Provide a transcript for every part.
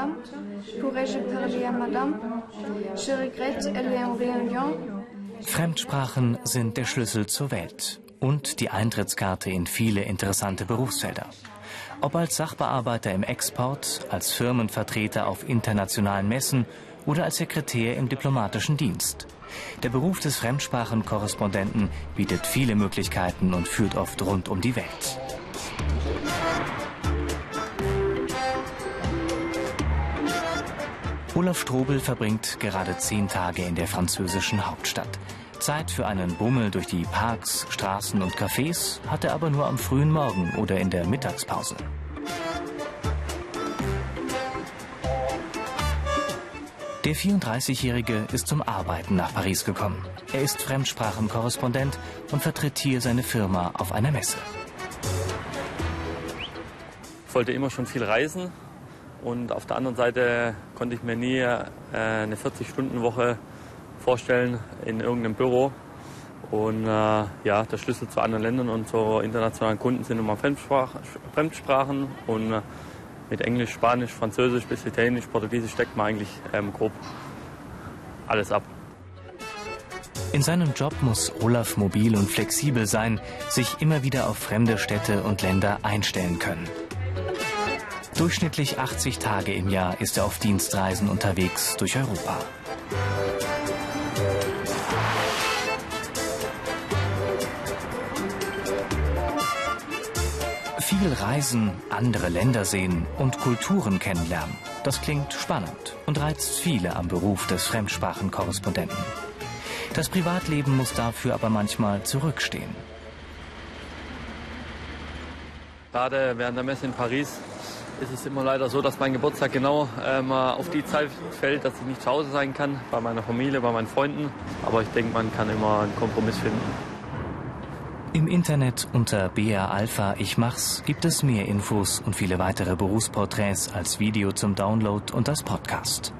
madame. Pourrais-je parler à madame? Je regrette, elle est en réunion. Fremdsprachen sind der Schlüssel zur Welt und die Eintrittskarte in viele interessante Berufsfelder. Ob als Sachbearbeiter im Export, als Firmenvertreter auf internationalen Messen oder als Sekretär im diplomatischen Dienst. Der Beruf des Fremdsprachenkorrespondenten bietet viele Möglichkeiten und führt oft rund um die Welt. Olaf Strobel verbringt gerade zehn Tage in der französischen Hauptstadt. Zeit für einen Bummel durch die Parks, Straßen und Cafés hat er aber nur am frühen Morgen oder in der Mittagspause. Der 34-Jährige ist zum Arbeiten nach Paris gekommen. Er ist Fremdsprachenkorrespondent und vertritt hier seine Firma auf einer Messe. Ich wollte immer schon viel reisen und auf der anderen Seite konnte ich mir nie äh, eine 40-Stunden-Woche vorstellen in irgendeinem Büro. Und äh, ja, der Schlüssel zu anderen Ländern und zu internationalen Kunden sind immer Fremdsprach Fremdsprachen. Und äh, mit Englisch, Spanisch, Französisch bis Italienisch, Portugiesisch steckt man eigentlich ähm, grob alles ab. In seinem Job muss Olaf mobil und flexibel sein, sich immer wieder auf fremde Städte und Länder einstellen können. Durchschnittlich 80 Tage im Jahr ist er auf Dienstreisen unterwegs durch Europa. Viel reisen, andere Länder sehen und Kulturen kennenlernen. Das klingt spannend und reizt viele am Beruf des Fremdsprachenkorrespondenten. Das Privatleben muss dafür aber manchmal zurückstehen. Gerade während der Messe in Paris ist es immer leider so, dass mein Geburtstag genau ähm, auf die Zeit fällt, dass ich nicht zu Hause sein kann, bei meiner Familie, bei meinen Freunden. Aber ich denke, man kann immer einen Kompromiss finden. Im Internet unter BA Alpha Ich Mach's gibt es mehr Infos und viele weitere Berufsporträts als Video zum Download und als Podcast.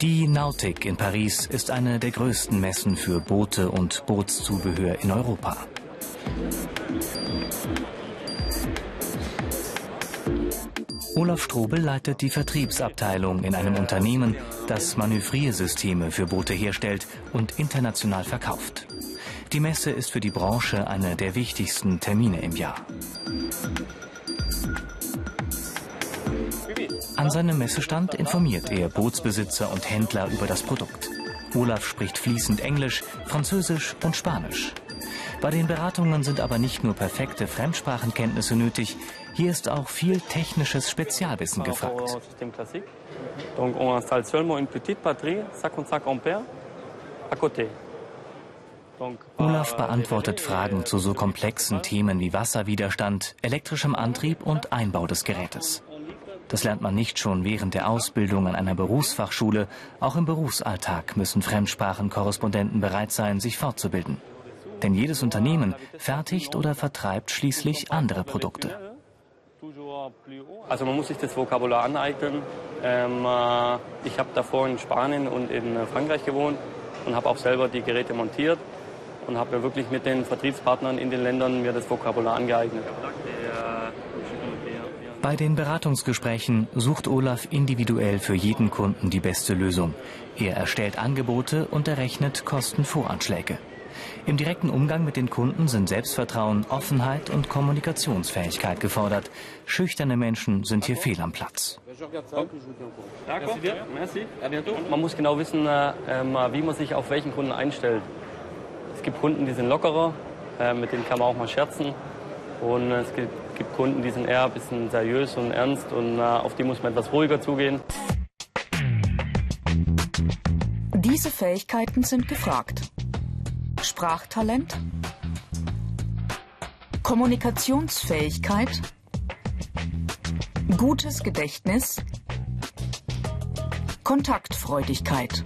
Die Nautic in Paris ist eine der größten Messen für Boote und Bootszubehör in Europa. Olaf Strobel leitet die Vertriebsabteilung in einem Unternehmen, das Manövriersysteme für Boote herstellt und international verkauft. Die Messe ist für die Branche eine der wichtigsten Termine im Jahr. An seinem Messestand informiert er Bootsbesitzer und Händler über das Produkt. Olaf spricht fließend Englisch, Französisch und Spanisch. Bei den Beratungen sind aber nicht nur perfekte Fremdsprachenkenntnisse nötig, hier ist auch viel technisches Spezialwissen gefragt. Olaf beantwortet Fragen zu so komplexen Themen wie Wasserwiderstand, elektrischem Antrieb und Einbau des Gerätes. Das lernt man nicht schon während der Ausbildung an einer Berufsfachschule. Auch im Berufsalltag müssen Fremdsprachenkorrespondenten bereit sein, sich fortzubilden. Denn jedes Unternehmen fertigt oder vertreibt schließlich andere Produkte. Also man muss sich das Vokabular aneignen. Ähm, äh, ich habe davor in Spanien und in Frankreich gewohnt und habe auch selber die Geräte montiert und habe mir wirklich mit den Vertriebspartnern in den Ländern mir das Vokabular angeeignet. Bei den Beratungsgesprächen sucht Olaf individuell für jeden Kunden die beste Lösung. Er erstellt Angebote und errechnet Kostenvoranschläge. Im direkten Umgang mit den Kunden sind Selbstvertrauen, Offenheit und Kommunikationsfähigkeit gefordert. Schüchterne Menschen sind hier fehl am Platz. Man muss genau wissen, äh, ähm, wie man sich auf welchen Kunden einstellt. Es gibt Kunden, die sind lockerer, äh, mit denen kann man auch mal scherzen. Und es gibt, Kunden, die sind eher ein bisschen seriös und ernst und äh, auf die muss man etwas ruhiger zugehen. Diese Fähigkeiten sind gefragt. Sprachtalent, Kommunikationsfähigkeit, gutes Gedächtnis, Kontaktfreudigkeit.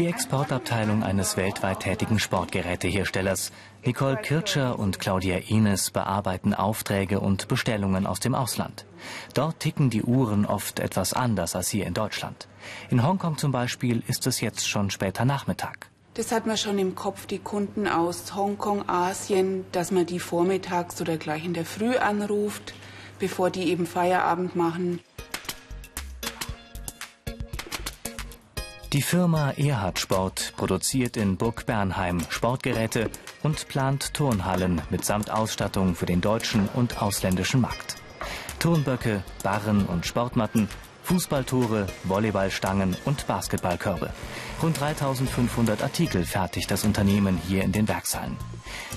Die Exportabteilung eines weltweit tätigen Sportgeräteherstellers. Nicole Kircher und Claudia Ines bearbeiten Aufträge und Bestellungen aus dem Ausland. Dort ticken die Uhren oft etwas anders als hier in Deutschland. In Hongkong zum Beispiel ist es jetzt schon später Nachmittag. Das hat man schon im Kopf, die Kunden aus Hongkong, Asien, dass man die vormittags oder gleich in der Früh anruft, bevor die eben Feierabend machen. Die Firma Erhard Sport produziert in Burg Bernheim Sportgeräte und plant Turnhallen mitsamt Ausstattung für den deutschen und ausländischen Markt. Turnböcke, Barren und Sportmatten, Fußballtore, Volleyballstangen und Basketballkörbe. Rund 3500 Artikel fertigt das Unternehmen hier in den Werkshallen.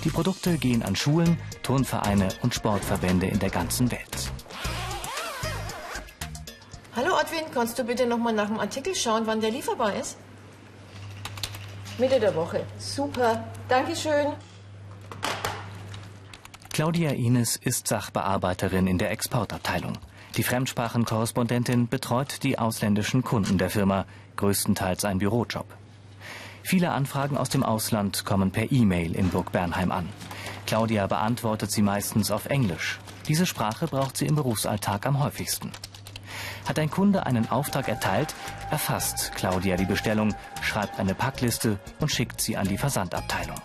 Die Produkte gehen an Schulen, Turnvereine und Sportverbände in der ganzen Welt. Adwin, kannst du bitte noch mal nach dem Artikel schauen, wann der lieferbar ist? Mitte der Woche. Super. Dankeschön. Claudia Ines ist Sachbearbeiterin in der Exportabteilung. Die Fremdsprachenkorrespondentin betreut die ausländischen Kunden der Firma, größtenteils ein Bürojob. Viele Anfragen aus dem Ausland kommen per E-Mail in Burg Bernheim an. Claudia beantwortet sie meistens auf Englisch. Diese Sprache braucht sie im Berufsalltag am häufigsten. Hat ein Kunde einen Auftrag erteilt, erfasst Claudia die Bestellung, schreibt eine Packliste und schickt sie an die Versandabteilung.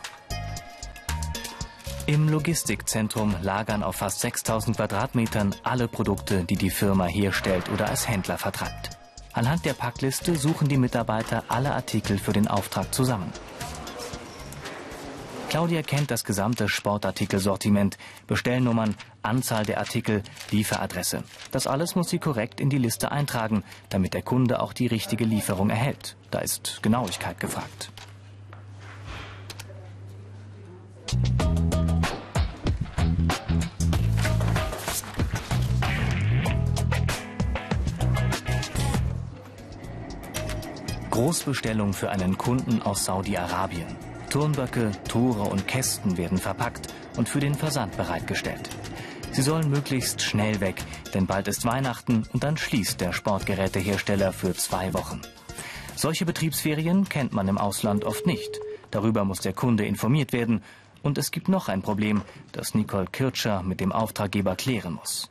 Im Logistikzentrum lagern auf fast 6000 Quadratmetern alle Produkte, die die Firma herstellt oder als Händler vertreibt. Anhand der Packliste suchen die Mitarbeiter alle Artikel für den Auftrag zusammen. Claudia kennt das gesamte Sportartikelsortiment, Bestellnummern, Anzahl der Artikel, Lieferadresse. Das alles muss sie korrekt in die Liste eintragen, damit der Kunde auch die richtige Lieferung erhält. Da ist Genauigkeit gefragt. Großbestellung für einen Kunden aus Saudi-Arabien. Turnböcke, Tore und Kästen werden verpackt und für den Versand bereitgestellt. Sie sollen möglichst schnell weg, denn bald ist Weihnachten und dann schließt der Sportgerätehersteller für zwei Wochen. Solche Betriebsferien kennt man im Ausland oft nicht. Darüber muss der Kunde informiert werden. Und es gibt noch ein Problem, das Nicole Kircher mit dem Auftraggeber klären muss.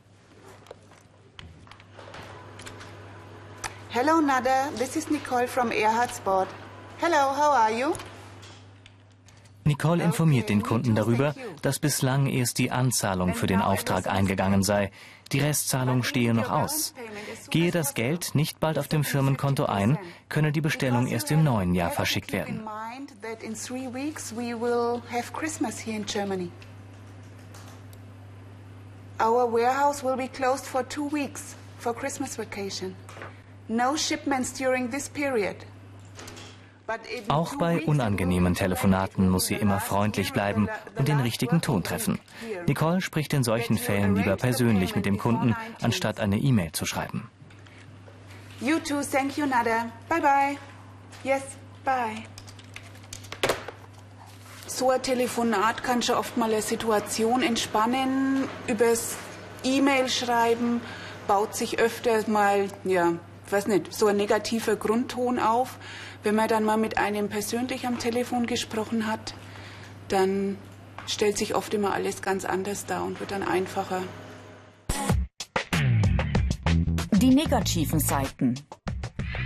Hello Nada, this is Nicole from Erhard Sport. Hello, how are you? Nicole informiert den Kunden darüber, dass bislang erst die Anzahlung für den Auftrag eingegangen sei. Die Restzahlung stehe noch aus. Gehe das Geld nicht bald auf dem Firmenkonto ein, könne die Bestellung erst im neuen Jahr verschickt werden. Our warehouse will be closed for two weeks for Christmas vacation. No shipments during this period. Auch bei unangenehmen Telefonaten muss sie immer freundlich bleiben und den richtigen Ton treffen. Nicole spricht in solchen Fällen lieber persönlich mit dem Kunden, anstatt eine E-Mail zu schreiben. You too, thank you, Nada. Bye bye. Yes, bye. So ein Telefonat kann schon oft mal eine Situation entspannen. Übers E-Mail schreiben baut sich öfter mal, ja, weiß nicht, so ein negativer Grundton auf. Wenn man dann mal mit einem persönlich am Telefon gesprochen hat, dann stellt sich oft immer alles ganz anders dar und wird dann einfacher. Die negativen Seiten.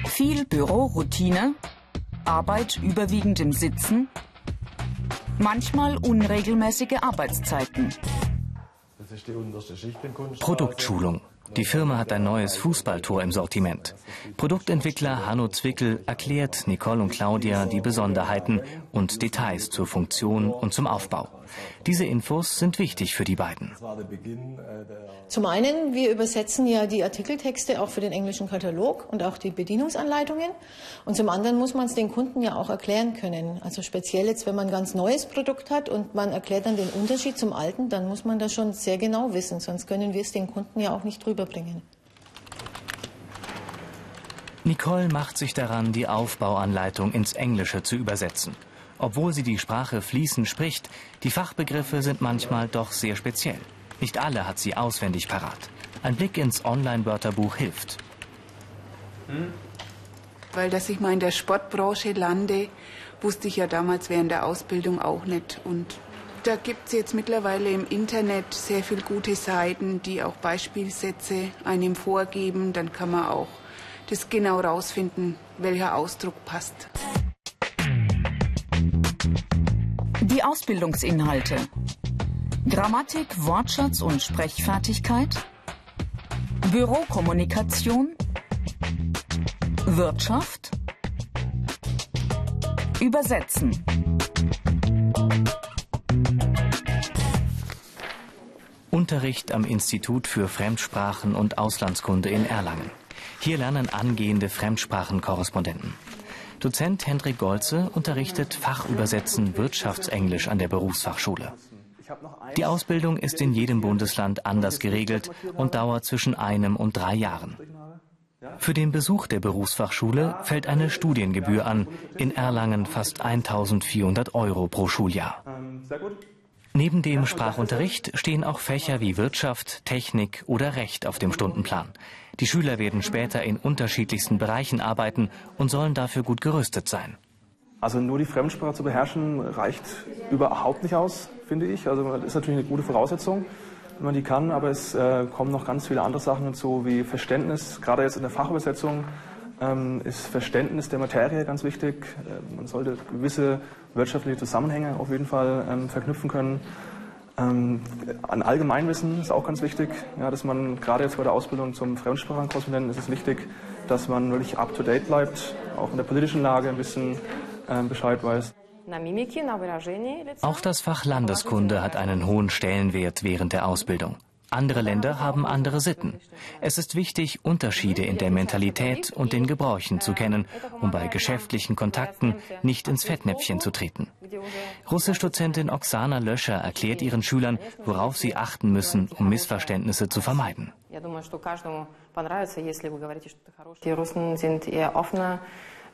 Viel Büroroutine, Arbeit überwiegend im Sitzen, manchmal unregelmäßige Arbeitszeiten. Produktschulung. Die Firma hat ein neues Fußballtor im Sortiment. Produktentwickler Hanno Zwickel erklärt Nicole und Claudia die Besonderheiten und Details zur Funktion und zum Aufbau. Diese Infos sind wichtig für die beiden. Zum einen, wir übersetzen ja die Artikeltexte auch für den englischen Katalog und auch die Bedienungsanleitungen. Und zum anderen muss man es den Kunden ja auch erklären können. Also speziell jetzt, wenn man ein ganz neues Produkt hat und man erklärt dann den Unterschied zum alten, dann muss man das schon sehr genau wissen, sonst können wir es den Kunden ja auch nicht drüber bringen. Nicole macht sich daran, die Aufbauanleitung ins Englische zu übersetzen. Obwohl sie die Sprache fließend spricht, die Fachbegriffe sind manchmal doch sehr speziell. Nicht alle hat sie auswendig parat. Ein Blick ins Online-Wörterbuch hilft. Hm? Weil dass ich mal in der Sportbranche lande, wusste ich ja damals während der Ausbildung auch nicht. Und da gibt es jetzt mittlerweile im Internet sehr viele gute Seiten, die auch Beispielsätze einem vorgeben. Dann kann man auch das genau rausfinden, welcher Ausdruck passt. Ausbildungsinhalte. Grammatik, Wortschatz und Sprechfertigkeit. Bürokommunikation. Wirtschaft. Übersetzen. Unterricht am Institut für Fremdsprachen und Auslandskunde in Erlangen. Hier lernen angehende Fremdsprachenkorrespondenten. Dozent Hendrik Golze unterrichtet Fachübersetzen Wirtschaftsenglisch an der Berufsfachschule. Die Ausbildung ist in jedem Bundesland anders geregelt und dauert zwischen einem und drei Jahren. Für den Besuch der Berufsfachschule fällt eine Studiengebühr an, in Erlangen fast 1400 Euro pro Schuljahr. Neben dem Sprachunterricht stehen auch Fächer wie Wirtschaft, Technik oder Recht auf dem Stundenplan. Die Schüler werden später in unterschiedlichsten Bereichen arbeiten und sollen dafür gut gerüstet sein. Also nur die Fremdsprache zu beherrschen reicht überhaupt nicht aus, finde ich. Also das ist natürlich eine gute Voraussetzung, wenn man die kann, aber es äh, kommen noch ganz viele andere Sachen hinzu, wie Verständnis, gerade jetzt in der Fachübersetzung ähm, ist Verständnis der Materie ganz wichtig. Äh, man sollte gewisse wirtschaftliche Zusammenhänge auf jeden Fall ähm, verknüpfen können. Ähm, an Allgemeinwissen ist auch ganz wichtig, ja, dass man gerade jetzt bei der Ausbildung zum Fremdsprachenkorrespondenten ist es wichtig, dass man wirklich up to date bleibt, auch in der politischen Lage ein bisschen äh, Bescheid weiß. Auch das Fach Landeskunde hat einen hohen Stellenwert während der Ausbildung. Andere Länder haben andere Sitten. Es ist wichtig, Unterschiede in der Mentalität und den Gebräuchen zu kennen, um bei geschäftlichen Kontakten nicht ins Fettnäpfchen zu treten. Russisch-Dozentin Oksana Löscher erklärt ihren Schülern, worauf sie achten müssen, um Missverständnisse zu vermeiden. Die Russen sind eher offener,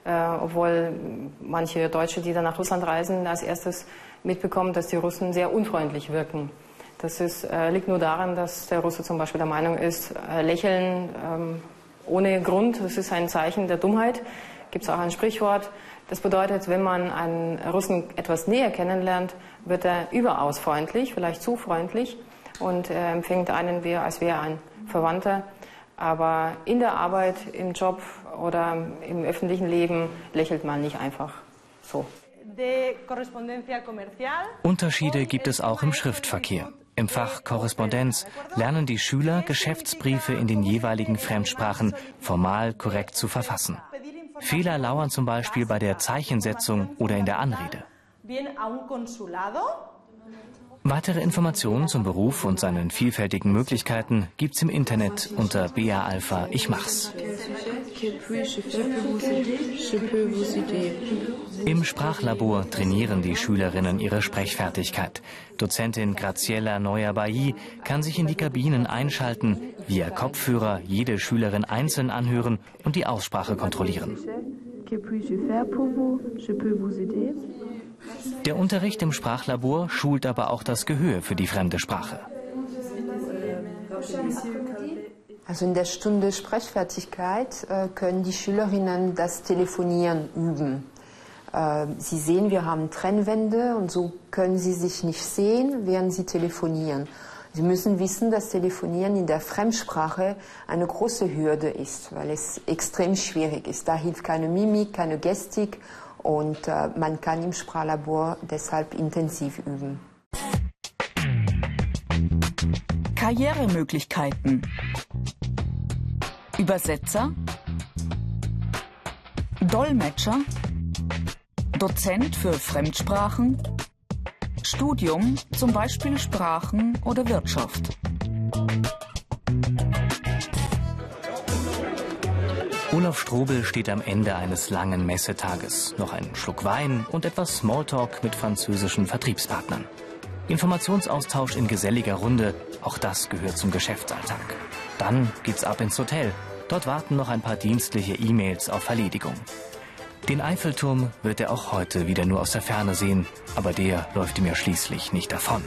obwohl manche Deutsche, die dann nach Russland reisen, als erstes mitbekommen, dass die Russen sehr unfreundlich wirken. Das ist, äh, liegt nur daran, dass der Russe zum Beispiel der Meinung ist, äh, Lächeln ähm, ohne Grund, das ist ein Zeichen der Dummheit. Gibt es auch ein Sprichwort. Das bedeutet, wenn man einen Russen etwas näher kennenlernt, wird er überaus freundlich, vielleicht zu freundlich und äh, empfängt einen wie, als wäre ein Verwandter. Aber in der Arbeit, im Job oder im öffentlichen Leben lächelt man nicht einfach so. Unterschiede gibt es auch im Schriftverkehr. Im Fach Korrespondenz lernen die Schüler, Geschäftsbriefe in den jeweiligen Fremdsprachen formal korrekt zu verfassen. Fehler lauern zum Beispiel bei der Zeichensetzung oder in der Anrede. Weitere Informationen zum Beruf und seinen vielfältigen Möglichkeiten gibt's im Internet unter BA Alpha Ich mach's. Im Sprachlabor trainieren die Schülerinnen ihre Sprechfertigkeit. Dozentin Graziella Neuer-Bailly kann sich in die Kabinen einschalten, via Kopfhörer jede Schülerin einzeln anhören und die Aussprache kontrollieren. Der Unterricht im Sprachlabor schult aber auch das Gehör für die fremde Sprache. Also in der Stunde Sprechfertigkeit äh, können die Schülerinnen das Telefonieren üben. Äh, sie sehen, wir haben Trennwände und so können sie sich nicht sehen, während sie telefonieren. Sie müssen wissen, dass Telefonieren in der Fremdsprache eine große Hürde ist, weil es extrem schwierig ist. Da hilft keine Mimik, keine Gestik und äh, man kann im Sprachlabor deshalb intensiv üben. Karrieremöglichkeiten. Übersetzer, Dolmetscher, Dozent für Fremdsprachen, Studium, zum Beispiel Sprachen oder Wirtschaft. Olaf Strobel steht am Ende eines langen Messetages. Noch ein Schluck Wein und etwas Smalltalk mit französischen Vertriebspartnern. Informationsaustausch in geselliger Runde, auch das gehört zum Geschäftsalltag. Dann geht's ab ins Hotel. Dort warten noch ein paar dienstliche E-Mails auf Erledigung. Den Eiffelturm wird er auch heute wieder nur aus der Ferne sehen, aber der läuft ihm ja schließlich nicht davon.